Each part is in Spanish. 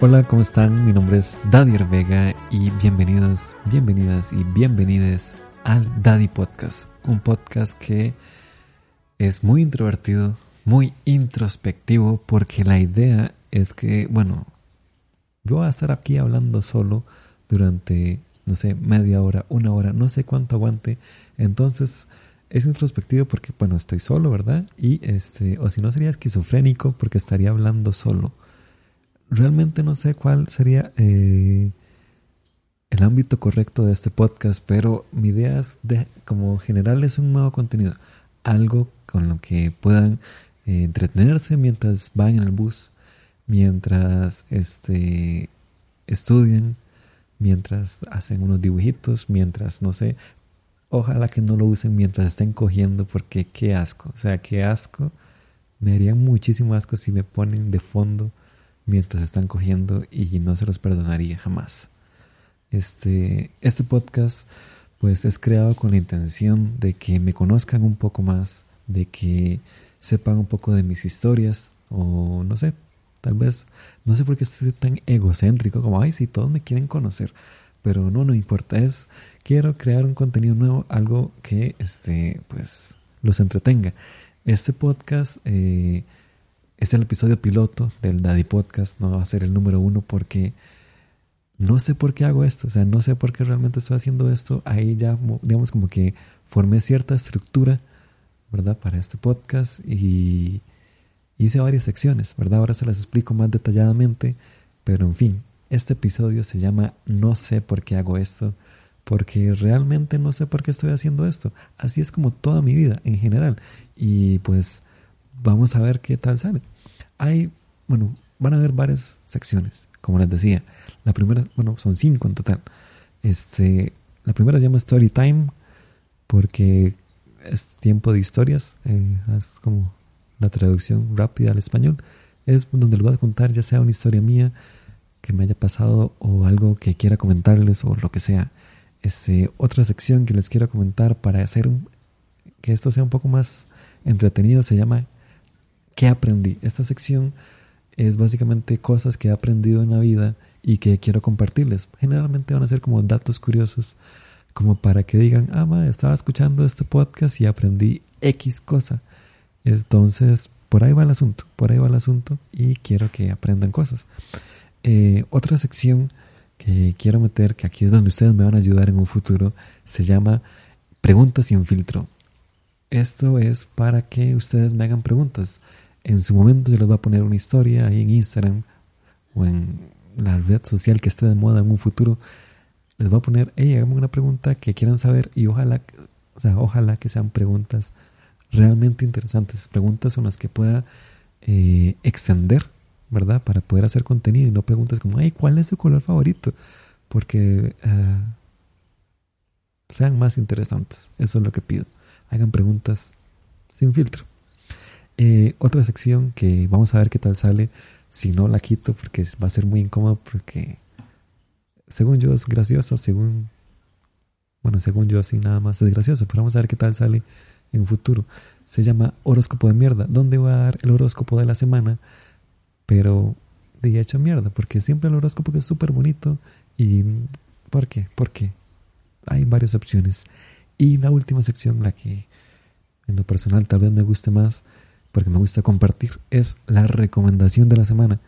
Hola, ¿cómo están? Mi nombre es Daddy Vega y bienvenidos, bienvenidas y bienvenides al Daddy Podcast, un podcast que es muy introvertido, muy introspectivo, porque la idea es que, bueno, yo voy a estar aquí hablando solo durante, no sé, media hora, una hora, no sé cuánto aguante, entonces es introspectivo porque, bueno, estoy solo, ¿verdad? Y este, o si no sería esquizofrénico porque estaría hablando solo realmente no sé cuál sería eh, el ámbito correcto de este podcast, pero mi idea es de, como generarles un nuevo contenido, algo con lo que puedan eh, entretenerse mientras van en el bus, mientras este, estudian, mientras hacen unos dibujitos, mientras, no sé, ojalá que no lo usen mientras estén cogiendo, porque qué asco, o sea, qué asco, me haría muchísimo asco si me ponen de fondo mientras están cogiendo y no se los perdonaría jamás. Este, este podcast pues es creado con la intención de que me conozcan un poco más, de que sepan un poco de mis historias o no sé, tal vez, no sé por qué estoy tan egocéntrico como, ay, si todos me quieren conocer, pero no, no importa, es, quiero crear un contenido nuevo, algo que, este, pues, los entretenga. Este podcast eh, es el episodio piloto del Daddy Podcast, no va a ser el número uno porque no sé por qué hago esto, o sea, no sé por qué realmente estoy haciendo esto. Ahí ya, digamos, como que formé cierta estructura, ¿verdad? Para este podcast y hice varias secciones, ¿verdad? Ahora se las explico más detalladamente, pero en fin, este episodio se llama No sé por qué hago esto, porque realmente no sé por qué estoy haciendo esto. Así es como toda mi vida en general. Y pues vamos a ver qué tal sale. Hay, bueno, van a haber varias secciones, como les decía. La primera, bueno, son cinco en total. Este, la primera se llama Story Time, porque es tiempo de historias, eh, es como la traducción rápida al español. Es donde les voy a contar ya sea una historia mía que me haya pasado o algo que quiera comentarles o lo que sea. Este, otra sección que les quiero comentar para hacer que esto sea un poco más entretenido se llama ¿Qué aprendí? Esta sección es básicamente cosas que he aprendido en la vida y que quiero compartirles. Generalmente van a ser como datos curiosos, como para que digan, ah, estaba escuchando este podcast y aprendí X cosa. Entonces, por ahí va el asunto, por ahí va el asunto y quiero que aprendan cosas. Eh, otra sección que quiero meter, que aquí es donde ustedes me van a ayudar en un futuro, se llama Preguntas sin filtro. Esto es para que ustedes me hagan preguntas en su momento yo les voy a poner una historia ahí en Instagram o en la red social que esté de moda en un futuro. Les voy a poner, hey, hagamos una pregunta que quieran saber y ojalá, o sea, ojalá que sean preguntas realmente interesantes, preguntas con las que pueda eh, extender, ¿verdad? Para poder hacer contenido y no preguntas como, hey, ¿cuál es su color favorito? Porque eh, sean más interesantes, eso es lo que pido. Hagan preguntas sin filtro. Eh, otra sección que vamos a ver qué tal sale. Si no la quito porque va a ser muy incómodo porque según yo es graciosa, según... Bueno, según yo así nada más es graciosa, pero vamos a ver qué tal sale en un futuro. Se llama horóscopo de mierda. ¿Dónde voy a dar el horóscopo de la semana? Pero de hecho mierda, porque siempre el horóscopo que es súper bonito. ¿Y por qué? Porque hay varias opciones. Y la última sección, la que en lo personal tal vez me guste más, porque me gusta compartir, es la recomendación de la semana.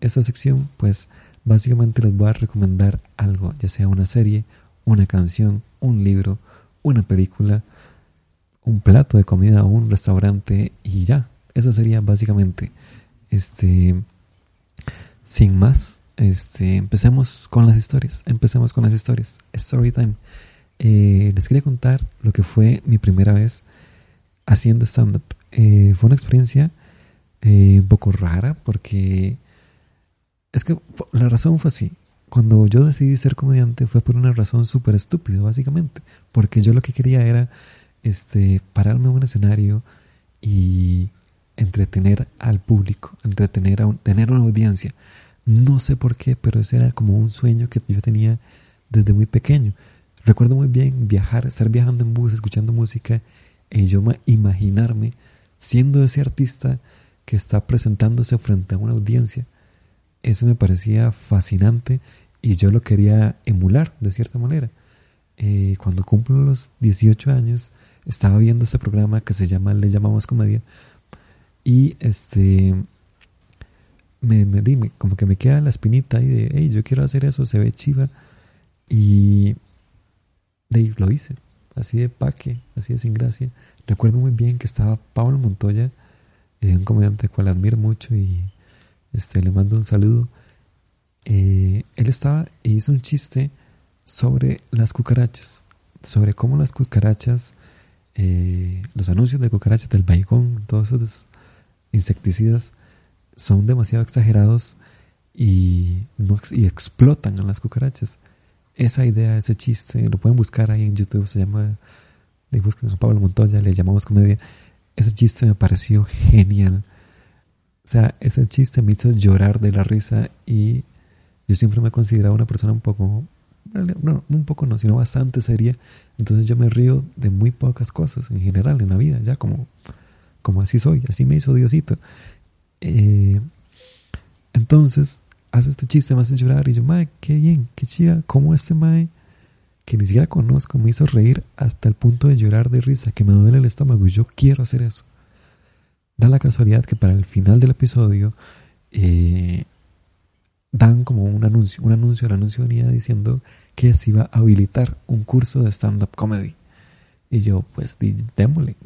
Esta sección, pues, básicamente les voy a recomendar algo, ya sea una serie, una canción, un libro, una película, un plato de comida un restaurante y ya. Eso sería básicamente. Este, sin más, este, empecemos con las historias. Empecemos con las historias. Story time. Eh, les quería contar lo que fue mi primera vez haciendo stand-up. Eh, fue una experiencia eh, un poco rara porque es que la razón fue así. Cuando yo decidí ser comediante fue por una razón súper estúpida, básicamente. Porque yo lo que quería era este, pararme en un escenario y entretener al público, entretener a tener una audiencia. No sé por qué, pero ese era como un sueño que yo tenía desde muy pequeño. Recuerdo muy bien viajar, estar viajando en bus, escuchando música y yo imaginarme siendo ese artista que está presentándose frente a una audiencia ese me parecía fascinante y yo lo quería emular de cierta manera. Eh, cuando cumplo los 18 años, estaba viendo este programa que se llama Le llamamos comedia y este me, me dime, como que me queda la espinita ahí de, hey, yo quiero hacer eso, se ve chiva y de lo hice, así de paque, así de sin gracia. Recuerdo muy bien que estaba Pablo Montoya, eh, un comediante al cual admiro mucho y este, le mando un saludo. Eh, él estaba e hizo un chiste sobre las cucarachas, sobre cómo las cucarachas, eh, los anuncios de cucarachas del baigón, todos esos insecticidas, son demasiado exagerados y, y explotan a las cucarachas. Esa idea, ese chiste, lo pueden buscar ahí en YouTube, se llama, le buscan a Pablo Montoya, le llamamos comedia. Ese chiste me pareció genial. O sea, ese chiste me hizo llorar de la risa y yo siempre me he considerado una persona un poco, no, un poco no, sino bastante seria. Entonces yo me río de muy pocas cosas en general en la vida, ya como, como así soy, así me hizo Diosito. Eh, entonces, hace este chiste, me hace llorar y yo, mae, qué bien, qué chida, cómo este mae, que ni siquiera conozco, me hizo reír hasta el punto de llorar de risa, que me duele el estómago y yo quiero hacer eso. Da la casualidad que para el final del episodio eh, dan como un anuncio, un anuncio, el anuncio venía diciendo que se iba a habilitar un curso de stand-up comedy. Y yo, pues, démosle.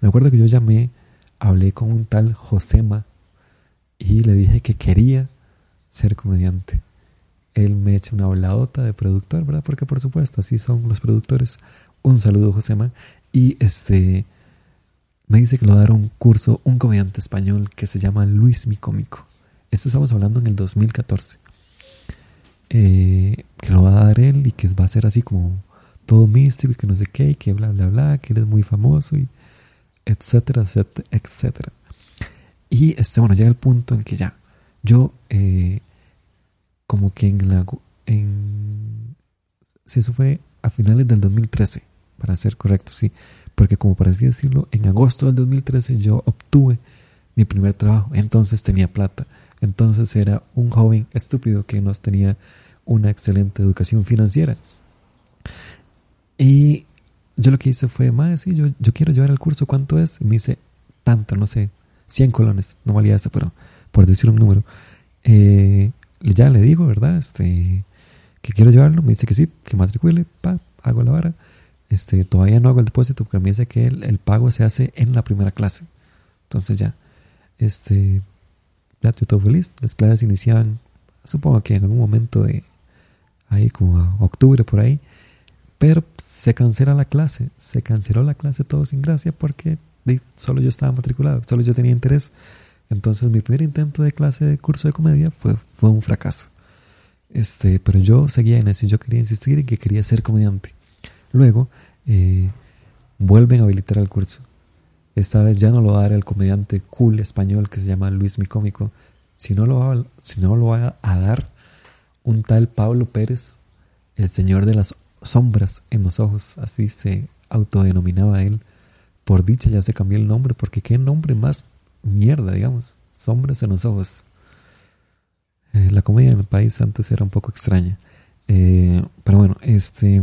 Me acuerdo que yo llamé, hablé con un tal Josema y le dije que quería ser comediante. Él me echa una voladota de productor, ¿verdad? Porque por supuesto, así son los productores. Un saludo, Josema. Y este me dice que lo dará un curso un comediante español que se llama Luis Mi Cómico. Esto estamos hablando en el 2014. Eh, que lo va a dar él y que va a ser así como todo místico y que no sé qué y que bla bla bla, que él es muy famoso y etcétera, etcétera, etcétera. Y este, bueno, llega el punto en que ya, yo eh, como que en la... En, si eso fue a finales del 2013, para ser correcto, sí. Porque como para decirlo, en agosto del 2013 yo obtuve mi primer trabajo. Entonces tenía plata. Entonces era un joven estúpido que no tenía una excelente educación financiera. Y yo lo que hice fue, más sí, yo, yo quiero llevar el curso, ¿cuánto es? Y me dice, tanto, no sé, 100 colones, no valía eso, pero por decir un número. Eh, ya le digo, ¿verdad? Este, que quiero llevarlo, me dice que sí, que matricule, pa, hago la vara. Este, todavía no hago el depósito porque me dice que el, el pago se hace en la primera clase. Entonces ya, este, ya estoy todo feliz. Las clases iniciaban, supongo que en algún momento de ahí como a octubre por ahí. Pero se cancela la clase, se canceló la clase todo sin gracia porque solo yo estaba matriculado, solo yo tenía interés. Entonces mi primer intento de clase de curso de comedia fue, fue un fracaso. Este, pero yo seguía en eso, yo quería insistir en que quería ser comediante. Luego eh, vuelven a habilitar el curso. Esta vez ya no lo va a dar el comediante cool español que se llama Luis Mi Cómico, sino lo lo va a dar un tal Pablo Pérez, el señor de las sombras en los ojos, así se autodenominaba él. Por dicha ya se cambió el nombre, porque qué nombre más mierda, digamos. Sombras en los ojos. Eh, la comedia en el país antes era un poco extraña. Eh, pero bueno, este.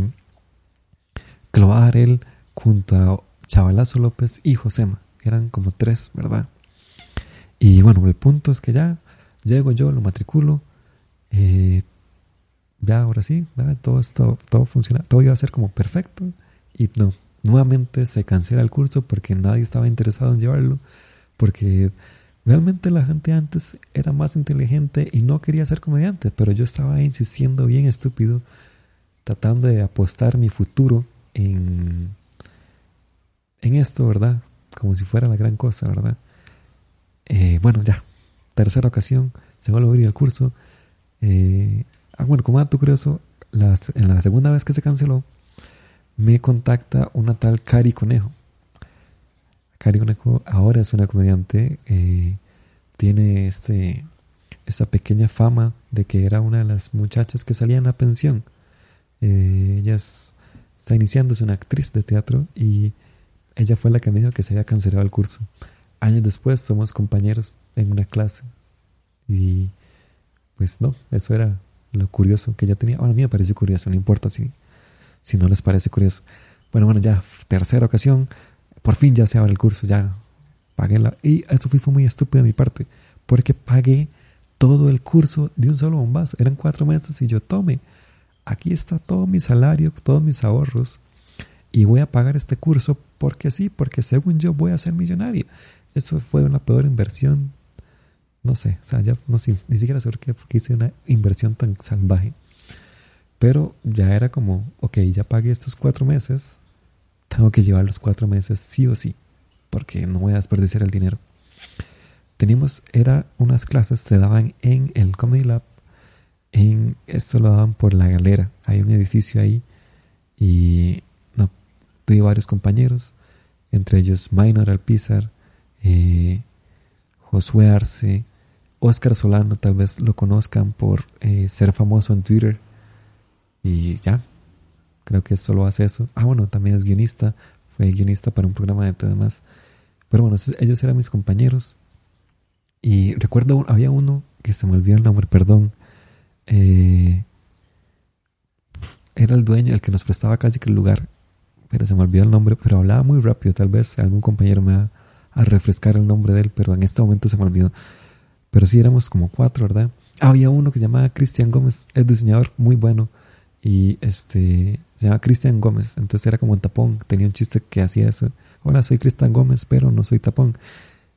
Que lo él junto a Chavalazo López y Josema. Eran como tres, ¿verdad? Y bueno, el punto es que ya llego yo, lo matriculo. Eh, ya ahora sí, todo esto, todo funciona, todo iba a ser como perfecto. Y no, nuevamente se cancela el curso porque nadie estaba interesado en llevarlo, porque realmente la gente antes era más inteligente y no quería ser comediante, pero yo estaba insistiendo bien estúpido, tratando de apostar mi futuro en, en esto, ¿verdad? Como si fuera la gran cosa, ¿verdad? Eh, bueno, ya, tercera ocasión, se va a abrir el curso. Eh, ah, bueno, como dato curioso, en la segunda vez que se canceló, me contacta una tal Cari Conejo. Cari Conejo ahora es una comediante, eh, tiene este, esta pequeña fama de que era una de las muchachas que salía en la pensión. Eh, ella está iniciando, es una actriz de teatro y ella fue la que me dijo que se había cancelado el curso. Años después somos compañeros en una clase y pues no, eso era lo curioso que ya tenía. Bueno, a mí me pareció curioso, no importa si, si no les parece curioso. Bueno, bueno, ya, tercera ocasión, por fin ya se abre el curso, ya pagué la... Y esto fue, muy estúpido de mi parte, porque pagué todo el curso de un solo bombazo. Eran cuatro meses y yo tome, aquí está todo mi salario, todos mis ahorros y voy a pagar este curso porque sí, porque según yo voy a ser millonario. Eso fue una peor inversión. No sé, o sea, ya no ni siquiera sé por qué hice una inversión tan salvaje. Pero ya era como, ok, ya pagué estos cuatro meses, tengo que llevar los cuatro meses sí o sí, porque no voy a desperdiciar el dinero. Teníamos, era unas clases, se daban en el Comedy Lab, en, esto lo daban por la galera, hay un edificio ahí y no, tuve varios compañeros, entre ellos Minor Alpizar, eh, Josué Arce, Oscar Solano, tal vez lo conozcan por eh, ser famoso en Twitter. Y ya, creo que solo hace eso. Ah, bueno, también es guionista, fue guionista para un programa de demás. Pero bueno, ellos eran mis compañeros. Y recuerdo, había uno que se me olvidó el nombre, perdón. Eh, era el dueño, el que nos prestaba casi que el lugar, pero se me olvidó el nombre, pero hablaba muy rápido, tal vez algún compañero me va a refrescar el nombre de él, pero en este momento se me olvidó. Pero sí éramos como cuatro, ¿verdad? Había uno que se llamaba Cristian Gómez, es diseñador muy bueno, y este, se llama Cristian Gómez, entonces era como un tapón, tenía un chiste que hacía eso. Hola, soy Cristian Gómez, pero no soy tapón.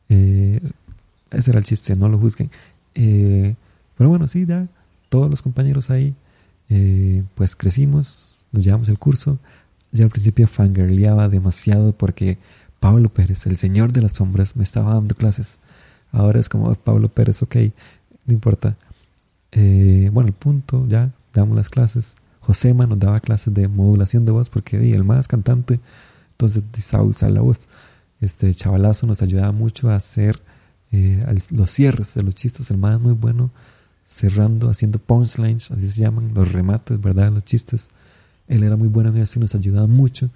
Eh, ese era el chiste, no lo juzguen. Eh, pero bueno, sí, ya todos los compañeros ahí, eh, pues crecimos, nos llevamos el curso. Ya al principio fangirleaba demasiado porque Pablo Pérez, el señor de las sombras, me estaba dando clases. Ahora es como Pablo Pérez, ok, no importa. Eh, bueno, el punto, ya damos las clases. Josema nos daba clases de modulación de voz porque el más cantante, entonces usa la voz. Este chavalazo nos ayudaba mucho a hacer eh, los cierres de los chistes, el más muy bueno cerrando, haciendo punchlines, así se llaman, los remates, ¿verdad? Los chistes. Él era muy bueno en eso y nos ayudaba mucho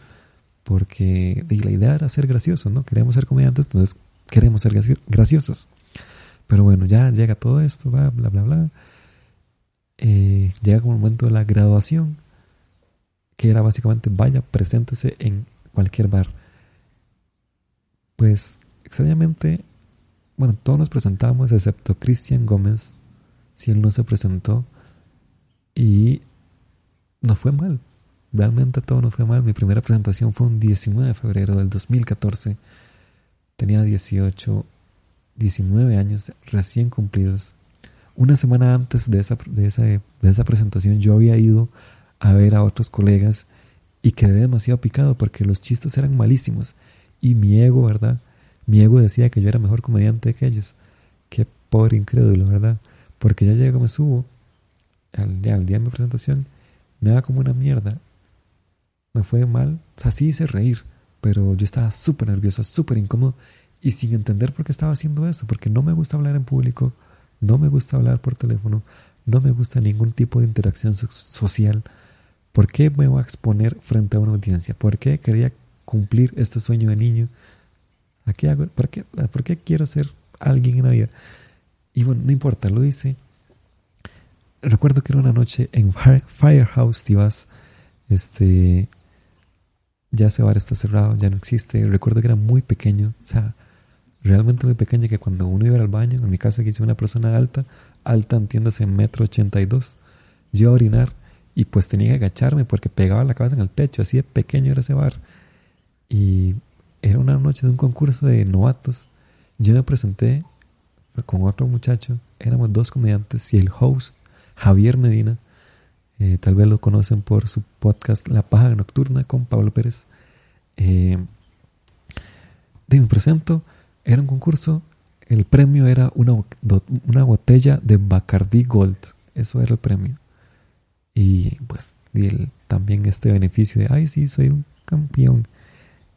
porque la idea era ser gracioso, ¿no? Queremos ser comediantes, entonces queremos ser graciosos. Pero bueno, ya llega todo esto, bla, bla, bla, bla. Eh, llega como el momento de la graduación, que era básicamente, vaya, preséntese en cualquier bar. Pues, extrañamente, bueno, todos nos presentamos excepto Cristian Gómez, si él no se presentó y no fue mal. Realmente todo no fue mal. Mi primera presentación fue un 19 de febrero del 2014. Tenía 18, 19 años recién cumplidos. Una semana antes de esa, de esa, de esa presentación yo había ido a ver a otros colegas y quedé demasiado picado porque los chistes eran malísimos. Y mi ego, ¿verdad? Mi ego decía que yo era mejor comediante que ellos. Qué pobre incrédulo, ¿verdad? Porque ya llego, me subo, al, día de mi presentación, me da como una mierda. Me fue mal, o sea, sí hice reír, pero yo estaba súper nervioso, súper incómodo y sin entender por qué estaba haciendo eso, porque no me gusta hablar en público, no me gusta hablar por teléfono, no me gusta ningún tipo de interacción social. ¿Por qué me voy a exponer frente a una audiencia? ¿Por qué quería cumplir este sueño de niño? ¿A qué hago? ¿Por qué, ¿Por qué quiero ser alguien en la vida? Y bueno, no importa, lo hice. Recuerdo que era una noche en Firehouse Tivas. Este. Ya ese bar está cerrado, ya no existe. Recuerdo que era muy pequeño, o sea, realmente muy pequeño que cuando uno iba al baño, en mi casa que hice una persona alta, alta entiéndase metro ochenta y dos, yo a orinar y pues tenía que agacharme porque pegaba la cabeza en el techo, así de pequeño era ese bar. Y era una noche de un concurso de novatos. Yo me presenté con otro muchacho, éramos dos comediantes y el host, Javier Medina, eh, tal vez lo conocen por su podcast La Paja Nocturna con Pablo Pérez. Eh, de mi presento, era un concurso, el premio era una, una botella de Bacardi Gold, eso era el premio. Y pues también este beneficio de, ay sí, soy un campeón.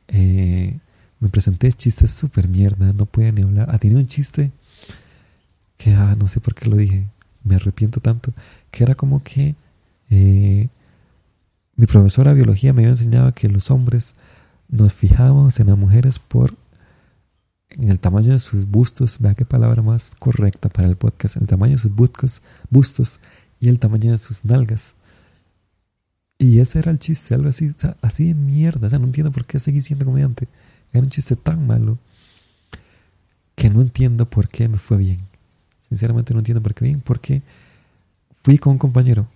Eh, me presenté chistes súper mierda, no podía ni hablar. Ah, tenía un chiste que ah, no sé por qué lo dije, me arrepiento tanto, que era como que eh, mi profesora de biología me había enseñado que los hombres nos fijábamos en las mujeres por en el tamaño de sus bustos, vea qué palabra más correcta para el podcast, en el tamaño de sus bustos, bustos y el tamaño de sus nalgas. Y ese era el chiste, algo así, así de mierda. O sea, no entiendo por qué seguí siendo comediante. Era un chiste tan malo que no entiendo por qué me fue bien. Sinceramente no entiendo por qué bien, porque fui con un compañero,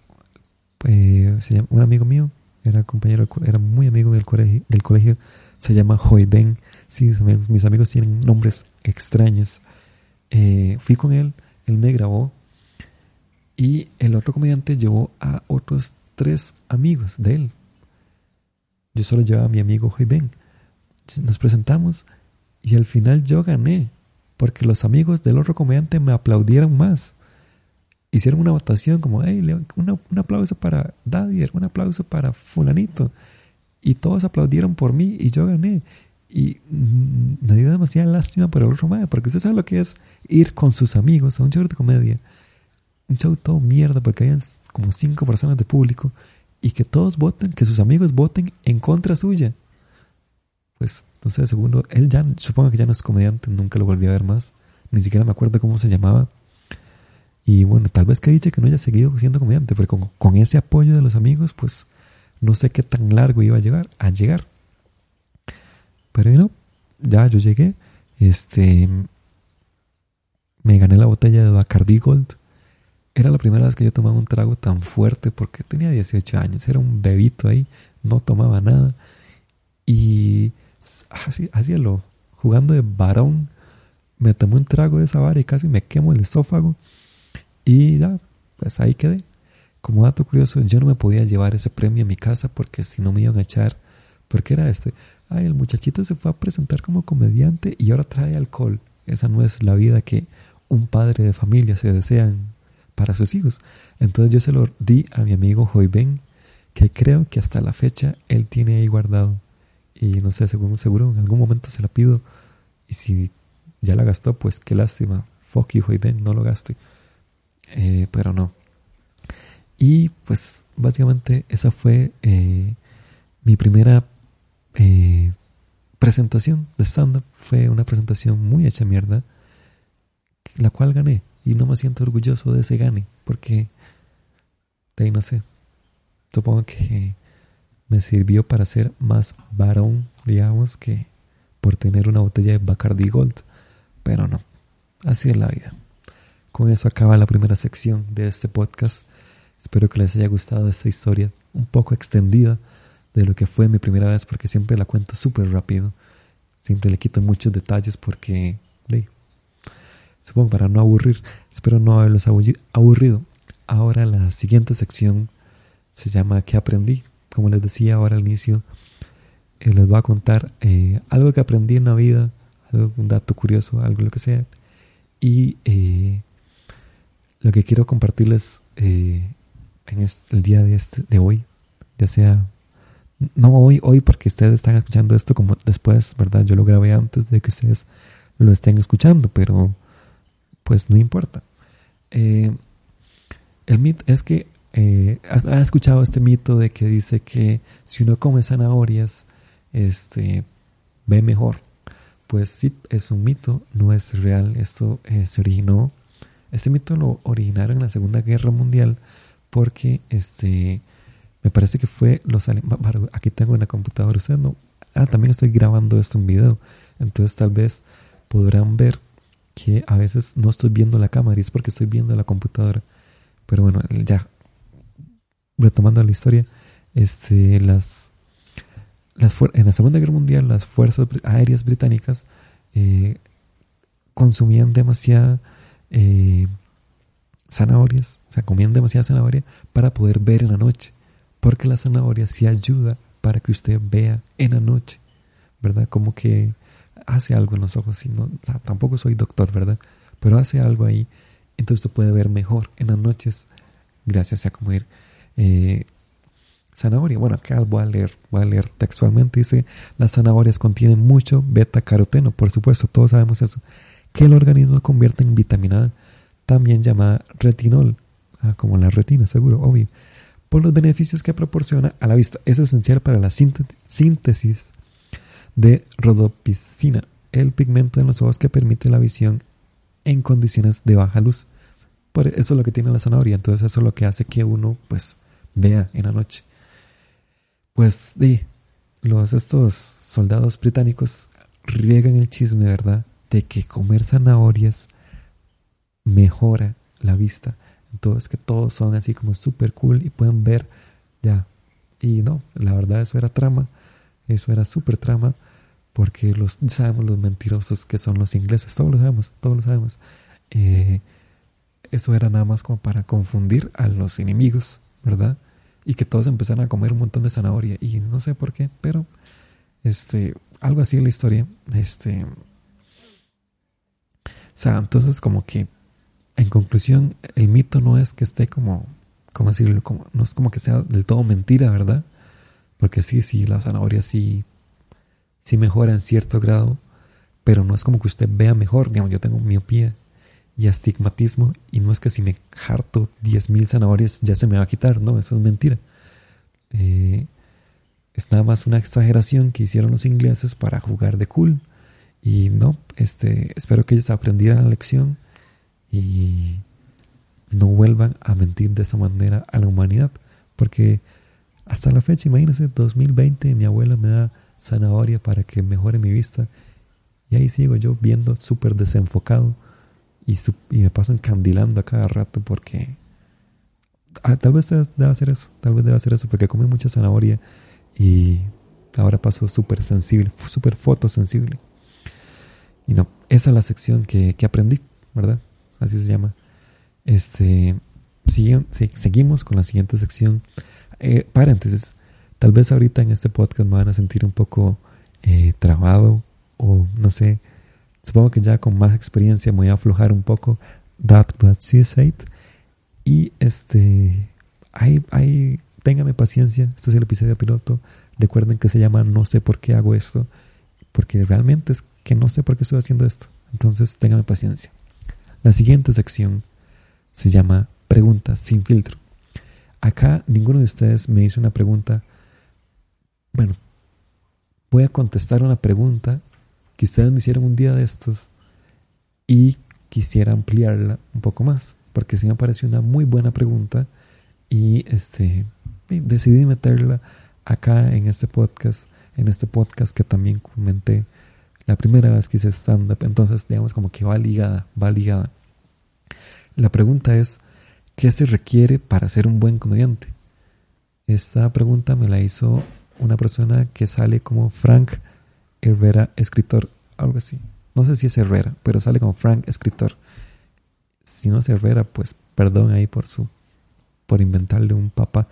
eh, un amigo mío, era compañero, era muy amigo del colegio, del colegio se llama Joy Ben. Sí, mis amigos tienen nombres extraños. Eh, fui con él, él me grabó y el otro comediante llevó a otros tres amigos de él. Yo solo llevaba a mi amigo Joy Ben. Nos presentamos y al final yo gané porque los amigos del otro comediante me aplaudieron más. Hicieron una votación como, hey, un aplauso para Dadier, un aplauso para fulanito. Y todos aplaudieron por mí y yo gané. Y me dio demasiada lástima por el otro porque usted sabe lo que es ir con sus amigos a un show de comedia. Un show todo mierda, porque hay como cinco personas de público y que todos voten, que sus amigos voten en contra suya. Pues entonces, segundo, él ya, supongo que ya no es comediante, nunca lo volví a ver más. Ni siquiera me acuerdo cómo se llamaba. Y bueno, tal vez que dicho que no haya seguido siendo comediante, pero con, con, ese apoyo de los amigos, pues no sé qué tan largo iba a llegar. A llegar. Pero no, ya yo llegué. Este. Me gané la botella de Bacardi Gold. Era la primera vez que yo tomaba un trago tan fuerte porque tenía 18 años. Era un bebito ahí, no tomaba nada. Y así, lo, jugando de varón, me tomé un trago de esa vara y casi me quemo el esófago. Y ya, pues ahí quedé. Como dato curioso, yo no me podía llevar ese premio a mi casa porque si no me iban a echar, porque era este, ay, el muchachito se fue a presentar como comediante y ahora trae alcohol. Esa no es la vida que un padre de familia se desean para sus hijos. Entonces yo se lo di a mi amigo Ben que creo que hasta la fecha él tiene ahí guardado. Y no sé, seguro, seguro en algún momento se la pido. Y si ya la gastó, pues qué lástima. Fuck you, Ben, no lo gaste. Eh, pero no. Y pues básicamente esa fue eh, mi primera eh, presentación de stand-up. Fue una presentación muy hecha mierda, la cual gané. Y no me siento orgulloso de ese gane, porque de ahí no sé. Supongo que me sirvió para ser más varón, digamos, que por tener una botella de Bacardi Gold. Pero no, así es la vida. Con eso acaba la primera sección de este podcast. Espero que les haya gustado esta historia un poco extendida de lo que fue mi primera vez porque siempre la cuento súper rápido. Siempre le quito muchos detalles porque, supongo para no aburrir. Espero no haberlos aburrido. Ahora la siguiente sección se llama ¿Qué aprendí? como les decía ahora al inicio, eh, les voy a contar eh, algo que aprendí en la vida, algo, un dato curioso, algo lo que sea. Y eh, lo que quiero compartirles en el día de hoy, ya sea, no hoy, hoy porque ustedes están escuchando esto como después, ¿verdad? Yo lo grabé antes de que ustedes lo estén escuchando, pero pues no importa. el mit es que eh, ¿Han escuchado este mito de que dice que si uno come zanahorias, este, ve mejor? Pues sí, es un mito, no es real. Esto eh, se originó, este mito lo originaron en la Segunda Guerra Mundial porque este, me parece que fue los Aquí tengo en la computadora, no. Ah, también estoy grabando esto en video. Entonces tal vez podrán ver que a veces no estoy viendo la cámara y es porque estoy viendo la computadora. Pero bueno, ya retomando la historia, este, las, las en la Segunda Guerra Mundial las fuerzas aéreas británicas eh, consumían demasiada eh, zanahorias, o sea, comían demasiada zanahoria para poder ver en la noche, porque la zanahoria sí ayuda para que usted vea en la noche, ¿verdad? Como que hace algo en los ojos, y tampoco soy doctor, ¿verdad? Pero hace algo ahí, entonces usted puede ver mejor en las noches gracias a comer eh, zanahoria. Bueno, acá voy a leer, voy a leer textualmente. Dice, las zanahorias contienen mucho beta caroteno, por supuesto, todos sabemos eso, que el organismo convierte en vitamina A, también llamada retinol, ah, como la retina, seguro, obvio, por los beneficios que proporciona a la vista. Es esencial para la síntesis de rodopsina, el pigmento en los ojos que permite la visión en condiciones de baja luz. Por eso es lo que tiene la zanahoria, entonces eso es lo que hace que uno pues vea en la noche. Pues di, los estos soldados británicos riegan el chisme, ¿verdad? De que comer zanahorias mejora la vista. Entonces que todos son así como súper cool y pueden ver ya. Y no, la verdad eso era trama, eso era súper trama, porque los sabemos los mentirosos que son los ingleses, todos lo sabemos, todos lo sabemos. Eh, eso era nada más como para confundir a los enemigos, ¿verdad? Y que todos empezaran a comer un montón de zanahoria. Y no sé por qué, pero este, algo así en la historia. Este, o sea, entonces como que en conclusión, el mito no es que esté como, ¿cómo decirlo? Como, no es como que sea del todo mentira, ¿verdad? Porque sí, sí, la zanahoria sí, sí mejora en cierto grado, pero no es como que usted vea mejor. Digamos, yo tengo miopía y astigmatismo y no es que si me harto 10.000 zanahorias ya se me va a quitar, no, eso es mentira. Eh, es nada más una exageración que hicieron los ingleses para jugar de cool. Y no, este, espero que ellos aprendieran la lección y no vuelvan a mentir de esa manera a la humanidad. Porque hasta la fecha, imagínense, 2020, mi abuela me da zanahoria para que mejore mi vista. Y ahí sigo yo viendo súper desenfocado y, me paso encandilando a cada rato porque ah, tal vez deba hacer eso, tal vez deba hacer eso porque come mucha zanahoria y ahora paso súper sensible, súper fotosensible. Y no, esa es la sección que, que aprendí, ¿verdad? Así se llama. Este, seguimos con la siguiente sección. Eh, paréntesis, tal vez ahorita en este podcast me van a sentir un poco eh, trabado o no sé. Supongo que ya con más experiencia me voy a aflojar un poco. That but suicide. Y este, ahí, ahí, téngame paciencia. Este es el episodio piloto. Recuerden que se llama No sé por qué hago esto. Porque realmente es que no sé por qué estoy haciendo esto. Entonces, téngame paciencia. La siguiente sección se llama Preguntas sin filtro. Acá ninguno de ustedes me hizo una pregunta. Bueno, voy a contestar una pregunta que ustedes me hicieron un día de estos y quisiera ampliarla un poco más, porque sí me pareció una muy buena pregunta y este decidí meterla acá en este podcast, en este podcast que también comenté la primera vez que hice stand-up, entonces digamos como que va ligada, va ligada. La pregunta es, ¿qué se requiere para ser un buen comediante? Esta pregunta me la hizo una persona que sale como Frank Herrera, escritor, algo así. No sé si es Herrera, pero sale como Frank, escritor. Si no es Herrera, pues perdón ahí por su, por inventarle un papa.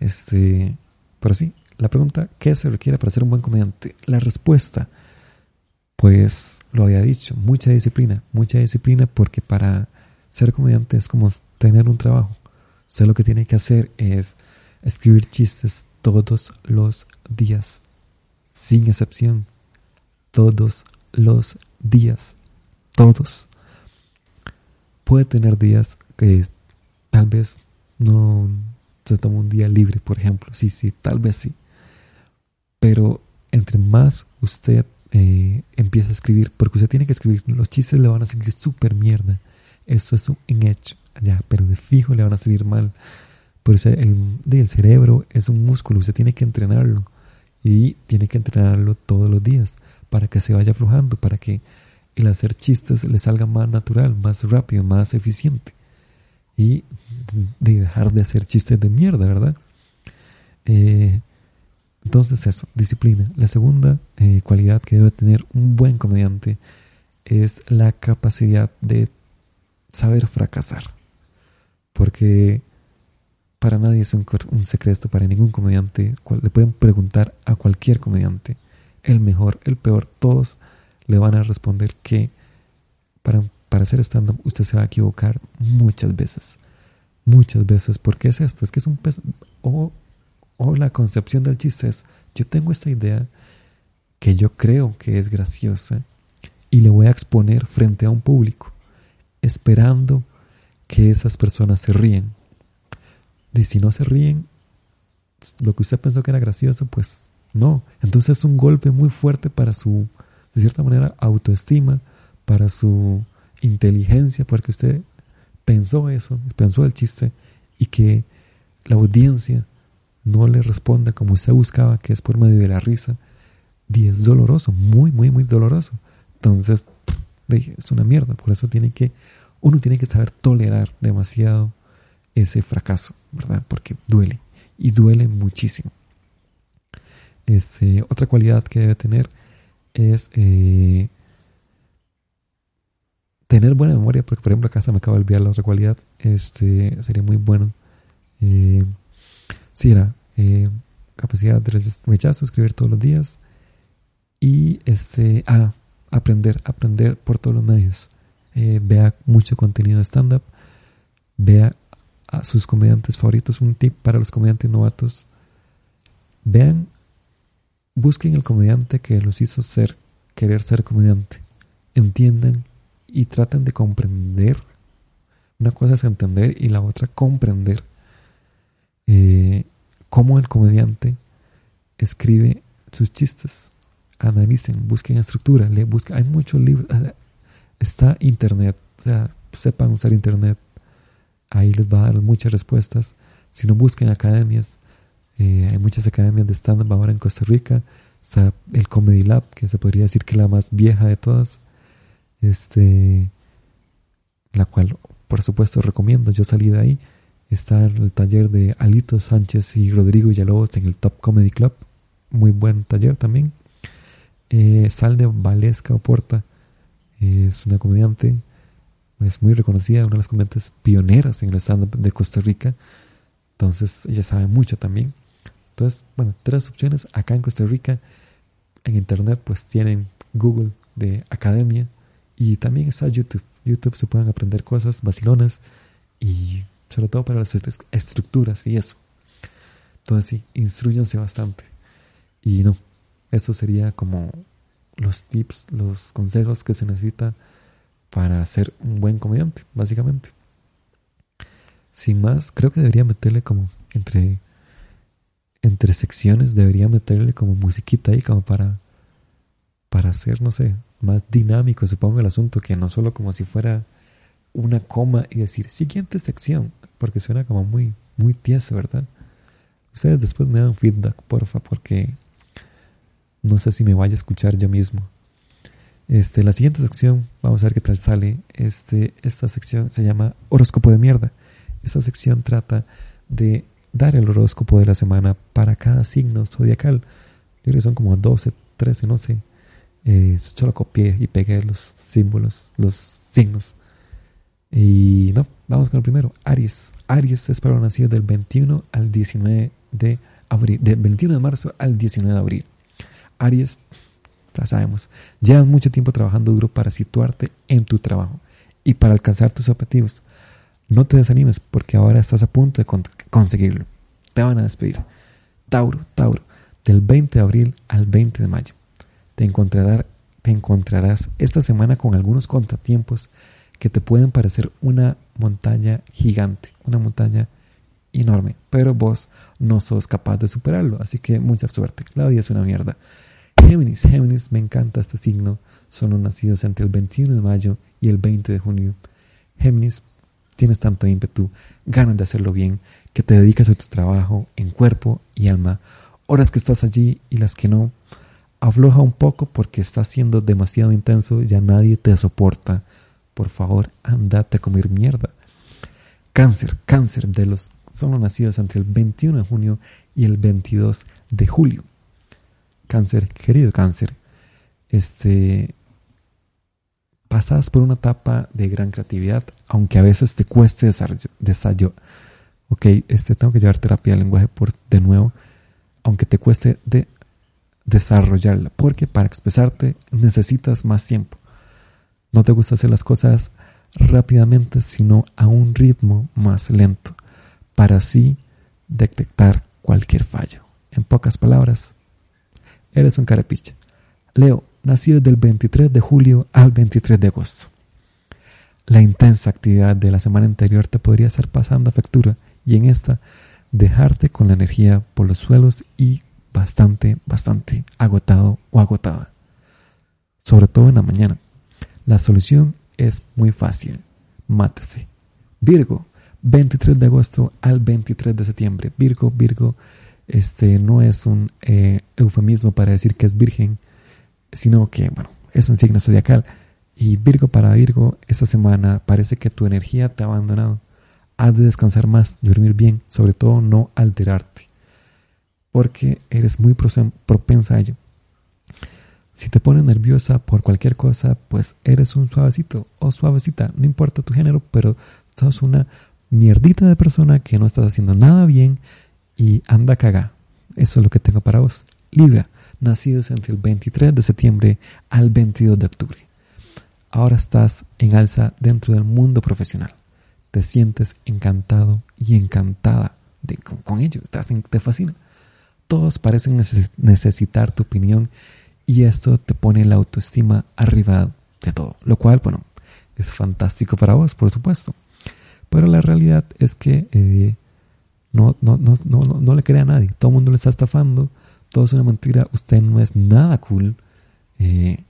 Este, pero sí, la pregunta, ¿qué se requiere para ser un buen comediante? La respuesta, pues lo había dicho, mucha disciplina, mucha disciplina porque para ser comediante es como tener un trabajo. Usted lo que tiene que hacer es escribir chistes todos los días, sin excepción, todos los días, todos. Puede tener días que tal vez no se toma un día libre, por ejemplo, sí, sí, tal vez sí. Pero entre más usted eh, empieza a escribir, porque usted tiene que escribir, los chistes le van a salir súper mierda. Eso es un hecho, ya, pero de fijo le van a salir mal. Por eso el, el cerebro es un músculo, usted tiene que entrenarlo y tiene que entrenarlo todos los días para que se vaya aflojando, para que el hacer chistes le salga más natural, más rápido, más eficiente y de dejar de hacer chistes de mierda, ¿verdad? Eh, entonces eso, disciplina. La segunda eh, cualidad que debe tener un buen comediante es la capacidad de saber fracasar. Porque para nadie es un, secreto, para ningún comediante. Le pueden preguntar a cualquier comediante, el mejor, el peor, todos le van a responder que para, para hacer stand-up usted se va a equivocar muchas veces. Muchas veces. porque es esto? Es que es un. O o la concepción del chiste es, yo tengo esta idea que yo creo que es graciosa y le voy a exponer frente a un público, esperando que esas personas se ríen. Y si no se ríen, lo que usted pensó que era gracioso, pues no. Entonces es un golpe muy fuerte para su, de cierta manera, autoestima, para su inteligencia, porque usted pensó eso, pensó el chiste, y que la audiencia no le responda como usted buscaba, que es por medio de la risa, y es doloroso, muy, muy, muy doloroso. Entonces, es una mierda, por eso tiene que, uno tiene que saber tolerar demasiado ese fracaso, ¿verdad? Porque duele, y duele muchísimo. Este, otra cualidad que debe tener es eh, tener buena memoria, porque por ejemplo acá se me acaba de olvidar la otra cualidad, este, sería muy bueno. Eh, sí, era eh, capacidad de rechazo, escribir todos los días y este, ah, aprender, aprender por todos los medios. Eh, vea mucho contenido de stand-up, vea a sus comediantes favoritos, un tip para los comediantes novatos, vean busquen el comediante que los hizo ser, querer ser comediante. Entiendan y traten de comprender. Una cosa es entender y la otra comprender eh, cómo el comediante escribe sus chistes. Analicen, busquen estructura, le busquen. Hay muchos libros. Está internet, o sea, sepan usar internet. Ahí les va a dar muchas respuestas. Si no busquen academias, eh, hay muchas academias de stand-up ahora en Costa Rica. Está el Comedy Lab, que se podría decir que es la más vieja de todas. Este, la cual, por supuesto, recomiendo. Yo salí de ahí. Está el taller de Alito Sánchez y Rodrigo Villalobos en el Top Comedy Club. Muy buen taller también. Eh, Sal de Valesca Oporta es una comediante, es muy reconocida, una de las comediantes pioneras en el stand-up de Costa Rica. Entonces, ella sabe mucho también. Entonces, bueno, tres opciones acá en Costa Rica. En internet pues tienen Google de academia y también está YouTube. YouTube se pueden aprender cosas vacilonas y sobre todo para las estructuras y eso. Entonces sí, instruyanse bastante. Y no, eso sería como los tips, los consejos que se necesita para ser un buen comediante, básicamente. Sin más, creo que debería meterle como entre entre secciones debería meterle como musiquita ahí como para para hacer, no sé, más dinámico, supongo, el asunto, que no solo como si fuera una coma y decir siguiente sección, porque suena como muy, muy tieso, ¿verdad? Ustedes después me dan feedback, porfa, porque no sé si me vaya a escuchar yo mismo. Este, la siguiente sección, vamos a ver qué tal sale. Este, esta sección se llama horóscopo de mierda. Esta sección trata de dar el horóscopo de la semana para cada signo zodiacal. Yo creo que son como 12, 13, no sé. Eh, solo copié y pegué los símbolos, los signos. Y no, vamos con el primero. Aries. Aries es para los nacidos del 21 al 19 de abril. Del 21 de marzo al 19 de abril. Aries, ya sabemos, llevas mucho tiempo trabajando duro para situarte en tu trabajo y para alcanzar tus objetivos. No te desanimes porque ahora estás a punto de conseguirlo. Te van a despedir. Tauro, Tauro, del 20 de abril al 20 de mayo. Te, te encontrarás esta semana con algunos contratiempos que te pueden parecer una montaña gigante, una montaña enorme, pero vos no sos capaz de superarlo, así que mucha suerte. La vida es una mierda. Géminis, Géminis, me encanta este signo. Son los nacidos entre el 21 de mayo y el 20 de junio. Géminis, tienes tanto ímpetu, ganas de hacerlo bien, que te dedicas a tu trabajo en cuerpo y alma. Horas que estás allí y las que no, afloja un poco porque estás siendo demasiado intenso, ya nadie te soporta. Por favor, andate a comer mierda. Cáncer, cáncer de los son los nacidos entre el 21 de junio y el 22 de julio. Cáncer, querido cáncer, este pasas por una etapa de gran creatividad, aunque a veces te cueste desarrollo, Ok, este, tengo que llevar terapia de lenguaje por, de nuevo, aunque te cueste de desarrollarla, porque para expresarte necesitas más tiempo. No te gusta hacer las cosas rápidamente, sino a un ritmo más lento, para así detectar cualquier fallo. En pocas palabras, eres un carapicha. Leo, nacido del 23 de julio al 23 de agosto. La intensa actividad de la semana anterior te podría estar pasando a factura y en esta dejarte con la energía por los suelos y bastante, bastante agotado o agotada. sobre todo en la mañana. La solución es muy fácil. Mátese. Virgo, 23 de agosto al 23 de septiembre. Virgo, Virgo, este no es un eh, eufemismo para decir que es virgen, sino que, bueno, es un signo zodiacal. Y Virgo para Virgo, esta semana parece que tu energía te ha abandonado. Has de descansar más, dormir bien, sobre todo no alterarte, porque eres muy propensa a ello. Si te pones nerviosa por cualquier cosa, pues eres un suavecito o suavecita, no importa tu género, pero sos una mierdita de persona que no estás haciendo nada bien y anda caga. Eso es lo que tengo para vos. Libra, nacidos entre el 23 de septiembre al 22 de octubre. Ahora estás en alza dentro del mundo profesional. Te sientes encantado y encantada con, ello. te fascina. Todos parecen necesitar tu opinión y esto te pone la autoestima arriba de todo. Lo cual, bueno, es fantástico para vos, por supuesto. Pero la realidad es que eh, no, no, no, no, no le cree a nadie. Todo el mundo le está estafando. Todo es una mentira. Usted no es nada cool. Eh,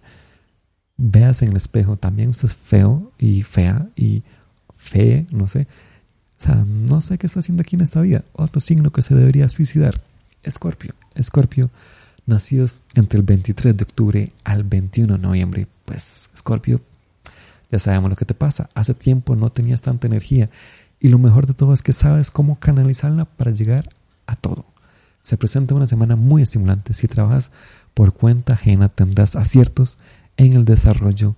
veas en el espejo. También usted es feo y fea y fe, no sé. O sea, no sé qué está haciendo aquí en esta vida. Otro signo que se debería suicidar. Escorpio. Escorpio. Nacidos entre el 23 de octubre al 21 de noviembre. Pues, Escorpio, ya sabemos lo que te pasa. Hace tiempo no tenías tanta energía y lo mejor de todo es que sabes cómo canalizarla para llegar a todo. Se presenta una semana muy estimulante. Si trabajas por cuenta ajena tendrás aciertos en el desarrollo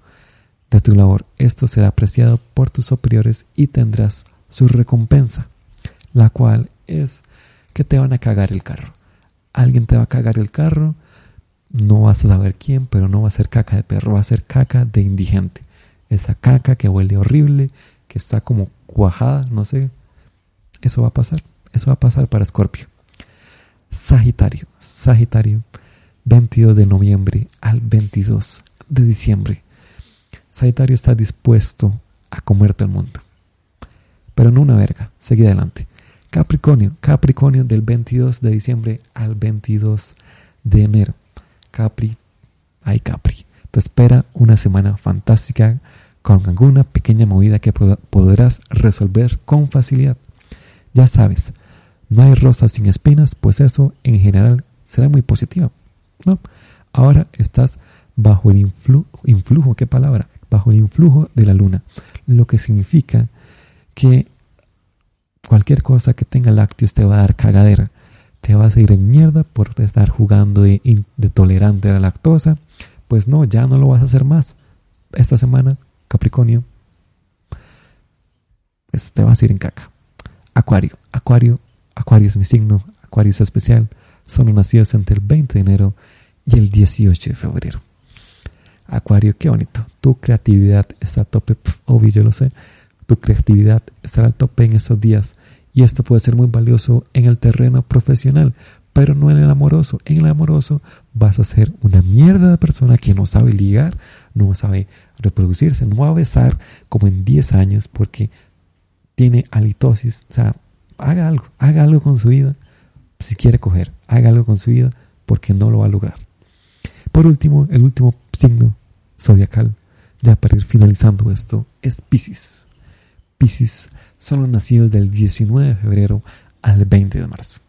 de tu labor. Esto será apreciado por tus superiores y tendrás su recompensa, la cual es que te van a cagar el carro. Alguien te va a cagar el carro, no vas a saber quién, pero no va a ser caca de perro, va a ser caca de indigente esa caca que huele horrible, que está como cuajada, no sé. Eso va a pasar, eso va a pasar para Escorpio. Sagitario, Sagitario, 22 de noviembre al 22 de diciembre. Sagitario está dispuesto a comerte el mundo. Pero no una verga, seguí adelante. Capricornio, Capricornio del 22 de diciembre al 22 de enero. Capri, ay Capri. Te espera una semana fantástica con alguna pequeña movida que podrás resolver con facilidad. Ya sabes, no hay rosas sin espinas, pues eso en general será muy positivo. ¿no? Ahora estás bajo el influjo, ¿qué palabra? Bajo el influjo de la luna, lo que significa que cualquier cosa que tenga lácteos te va a dar cagadera. Te vas a ir en mierda por estar jugando de, tolerante a la lactosa, pues no, ya no lo vas a hacer más. Esta semana, Capricornio, pues te vas a ir en caca. Acuario, Acuario, Acuario es mi signo, Acuario es especial. Son nacidos entre el 20 de enero y el 18 de febrero. Acuario, qué bonito. Tu creatividad está a tope, obvio, yo lo sé. Tu creatividad estará a tope en esos días y esto puede ser muy valioso en el terreno profesional pero no en el amoroso. En el amoroso vas a ser una mierda de persona que no sabe ligar, no sabe reproducirse, no va a besar como en 10 años porque tiene halitosis. O sea, haga algo, haga algo con su vida. Si quiere coger, haga algo con su vida porque no lo va a lograr. Por último, el último signo zodiacal, ya para ir finalizando esto, es Pisces. Pisces son los nacidos del 19 de febrero al 20 de marzo.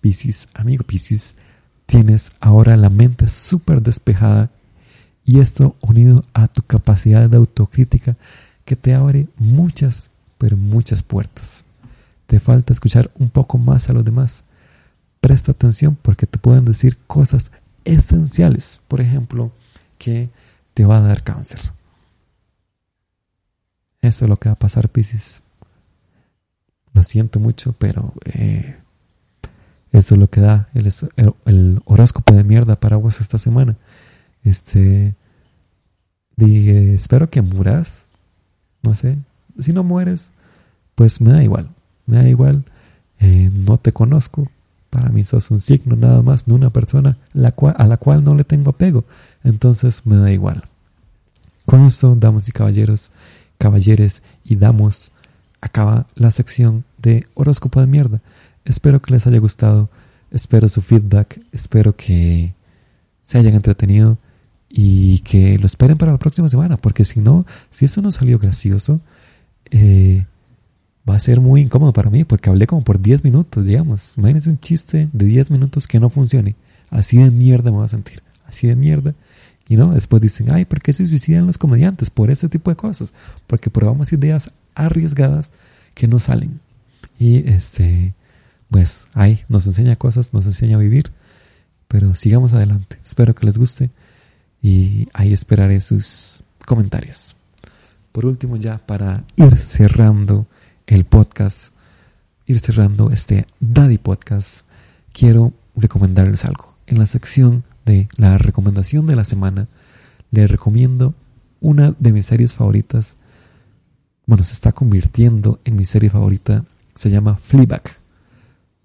Piscis, amigo Piscis, tienes ahora la mente súper despejada y esto unido a tu capacidad de autocrítica que te abre muchas, pero muchas puertas. Te falta escuchar un poco más a los demás. Presta atención porque te pueden decir cosas esenciales, por ejemplo, que te va a dar cáncer. Eso es lo que va a pasar, Piscis. Lo siento mucho, pero eh, eso es lo que da el, horóscopo de mierda para vos esta semana. Este, dije, espero que muras. No sé. Si no mueres, pues me da igual. Me da igual. Eh, no te conozco. Para mí sos un signo nada más, no una persona a la cual no le tengo apego. Entonces me da igual. Con esto, damas y caballeros, caballeres y damos, acaba la sección de horóscopo de mierda. Espero que les haya gustado, espero su feedback, espero que se hayan entretenido y que lo esperen para la próxima semana, porque si no, si eso no salió gracioso, eh, va a ser muy incómodo para mí, porque hablé como por 10 minutos, digamos. Imagínense un chiste de 10 minutos que no funcione. Así de mierda me voy a sentir, así de mierda. Y no, después dicen, ay, ¿por qué se suicidan los comediantes? Por ese tipo de cosas. Porque probamos ideas arriesgadas que no salen. Y este, pues ahí nos enseña cosas, nos enseña a vivir. Pero sigamos adelante. Espero que les guste y ahí esperaré sus comentarios. Por último, ya para ir cerrando el podcast, ir cerrando este Daddy Podcast, quiero recomendarles algo. En la sección de la recomendación de la semana, les recomiendo una de mis series favoritas. Bueno, se está convirtiendo en mi serie favorita. Se llama Fleabag.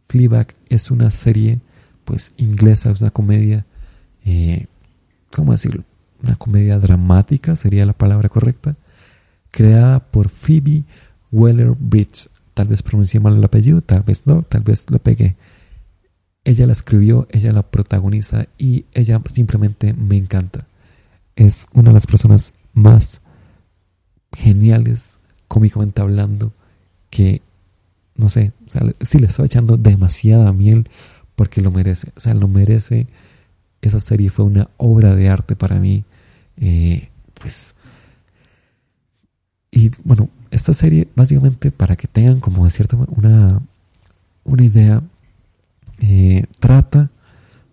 Fleabag es una serie, pues, inglesa, es una comedia eh, ¿cómo decirlo? Una comedia dramática sería la palabra correcta, creada por Phoebe Waller-Bridge. Tal vez pronuncié mal el apellido, tal vez no, tal vez lo pegué. Ella la escribió, ella la protagoniza y ella simplemente me encanta. Es una de las personas más geniales, cómicamente hablando, que, no sé, o sí le estoy echando demasiada miel porque lo merece. O sea, lo merece esa serie fue una obra de arte para mí. Eh, pues. Y bueno, esta serie, básicamente, para que tengan como de cierta una, una idea, eh, trata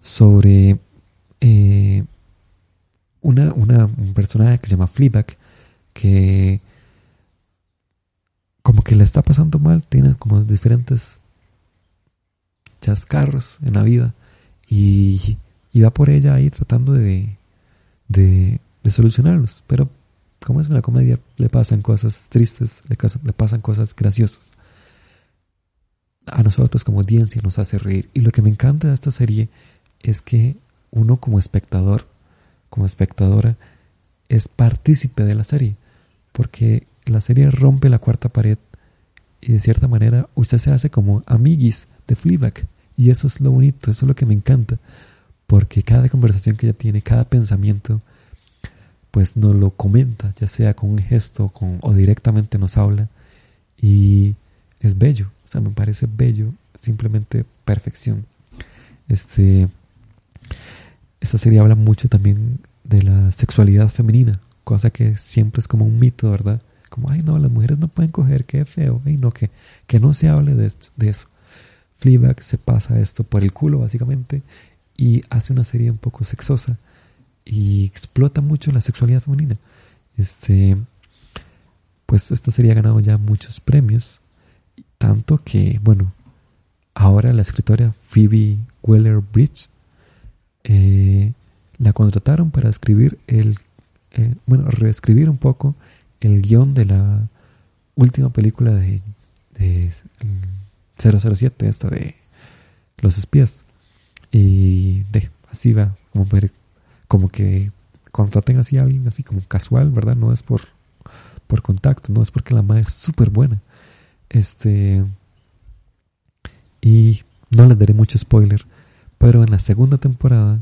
sobre eh, una, una un personaje que se llama Fleabag, que como que le está pasando mal, tiene como diferentes chascarros en la vida y y va por ella ahí tratando de, de, solucionarlos. Pero como es una comedia, le pasan cosas tristes, le, le pasan cosas graciosas. A nosotros como audiencia nos hace reír. Y lo que me encanta de esta serie es que uno como espectador, como espectadora, es partícipe de la serie. Porque la serie rompe la cuarta pared y de cierta manera usted se hace como amiguis de Fleabag. Y eso es lo bonito, eso es lo que me encanta porque cada conversación que ella tiene, cada pensamiento, pues nos lo comenta, ya sea con un gesto con, o directamente nos habla, y es bello, o sea, me parece bello, simplemente perfección. Este, esta serie habla mucho también de la sexualidad femenina, cosa que siempre es como un mito, ¿verdad? Como, ay, no, las mujeres no pueden coger, qué feo, ay, no, que, que no se hable de, de eso. Fleabag se pasa esto por el culo, básicamente, y hace una serie un poco sexosa y explota mucho la sexualidad femenina. Este, pues esta serie ha ganado ya muchos premios, tanto que, bueno, ahora la escritora Phoebe Waller-Bridge eh, la contrataron para escribir el, bueno, reescribir un poco el guion de la última película de, de 007, esta de los espías. Y de, así va, como, como que contraten así a alguien así como casual, ¿verdad? No es por, por contacto, no es porque la madre es súper buena. Este. Y no les daré mucho spoiler, pero en la segunda temporada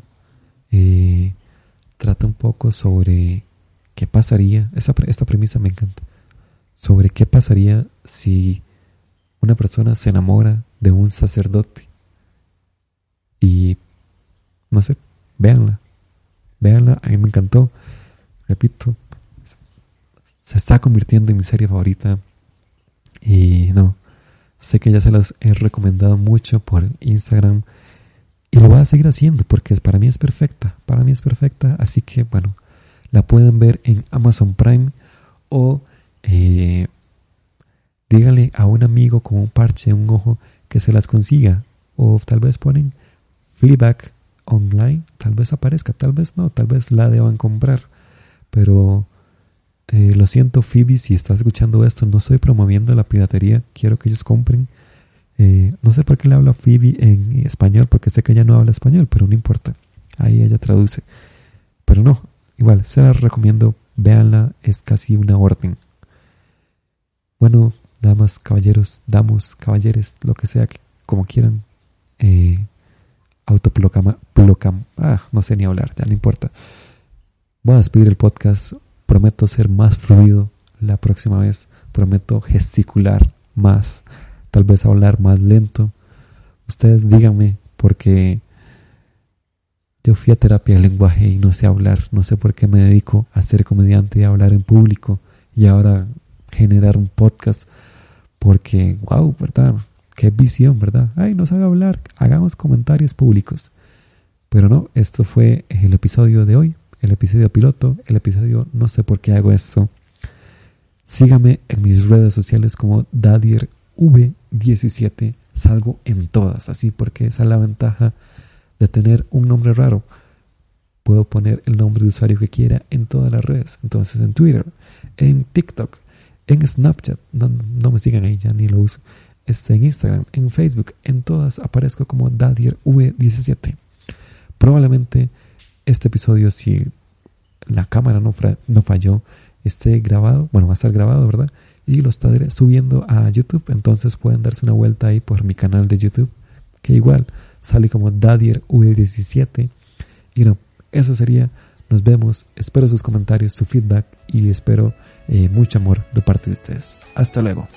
eh, trata un poco sobre qué pasaría, esa, esta premisa me encanta, sobre qué pasaría si una persona se enamora de un sacerdote y no sé, véanla. Véanla, a mí me encantó. Repito, se está convirtiendo en mi serie favorita. Y no, sé que ya se las he recomendado mucho por Instagram. Y lo voy a seguir haciendo porque para mí es perfecta. Para mí es perfecta. Así que bueno, la pueden ver en Amazon Prime o eh, díganle a un amigo con un parche un ojo que se las consiga. O tal vez ponen Fleabag online, tal vez aparezca, tal vez no, tal vez la deban comprar. Pero eh, lo siento, Phoebe, si estás escuchando esto, no estoy promoviendo la piratería, quiero que ellos compren. Eh, no sé por qué le hablo a Phoebe en español, porque sé que ella no habla español, pero no importa. Ahí ella traduce. Pero no, igual, se la recomiendo, véanla, es casi una orden. Bueno, damas, caballeros, damos, caballeres, lo que sea, como quieran. Eh, autoplocama, ah, no sé ni hablar, ya no importa. voy a despedir el podcast. Prometo ser más fluido la próxima vez. Prometo gesticular más. Tal vez hablar más lento. Ustedes díganme porque yo fui a terapia de lenguaje y no sé hablar. No sé por qué me dedico a ser comediante y a hablar en público. Y ahora generar un podcast. Porque, wow, ¿verdad? Qué visión, ¿verdad? Ay, no sabe hablar. Hagamos comentarios públicos. Pero no, esto fue el episodio de hoy, el episodio piloto, el episodio no sé por qué hago esto. Sígame en mis redes sociales como DadierV17. Salgo en todas, así porque esa es la ventaja de tener un nombre raro. Puedo poner el nombre de usuario que quiera en todas las redes. Entonces en Twitter, en TikTok, en Snapchat, no, me sigan ahí, ya ni lo uso. Este, en Instagram, en Facebook, en todas aparezco como DadierV17. Probablemente este episodio, si la cámara no, no falló, esté grabado, bueno, va a estar grabado, ¿verdad? Y lo estaré subiendo a YouTube, entonces pueden darse una vuelta ahí por mi canal de YouTube, que igual sale como Dadier V17. Y no, eso sería. Nos vemos. Espero sus comentarios, su feedback y espero eh, mucho amor de parte de ustedes. Hasta luego.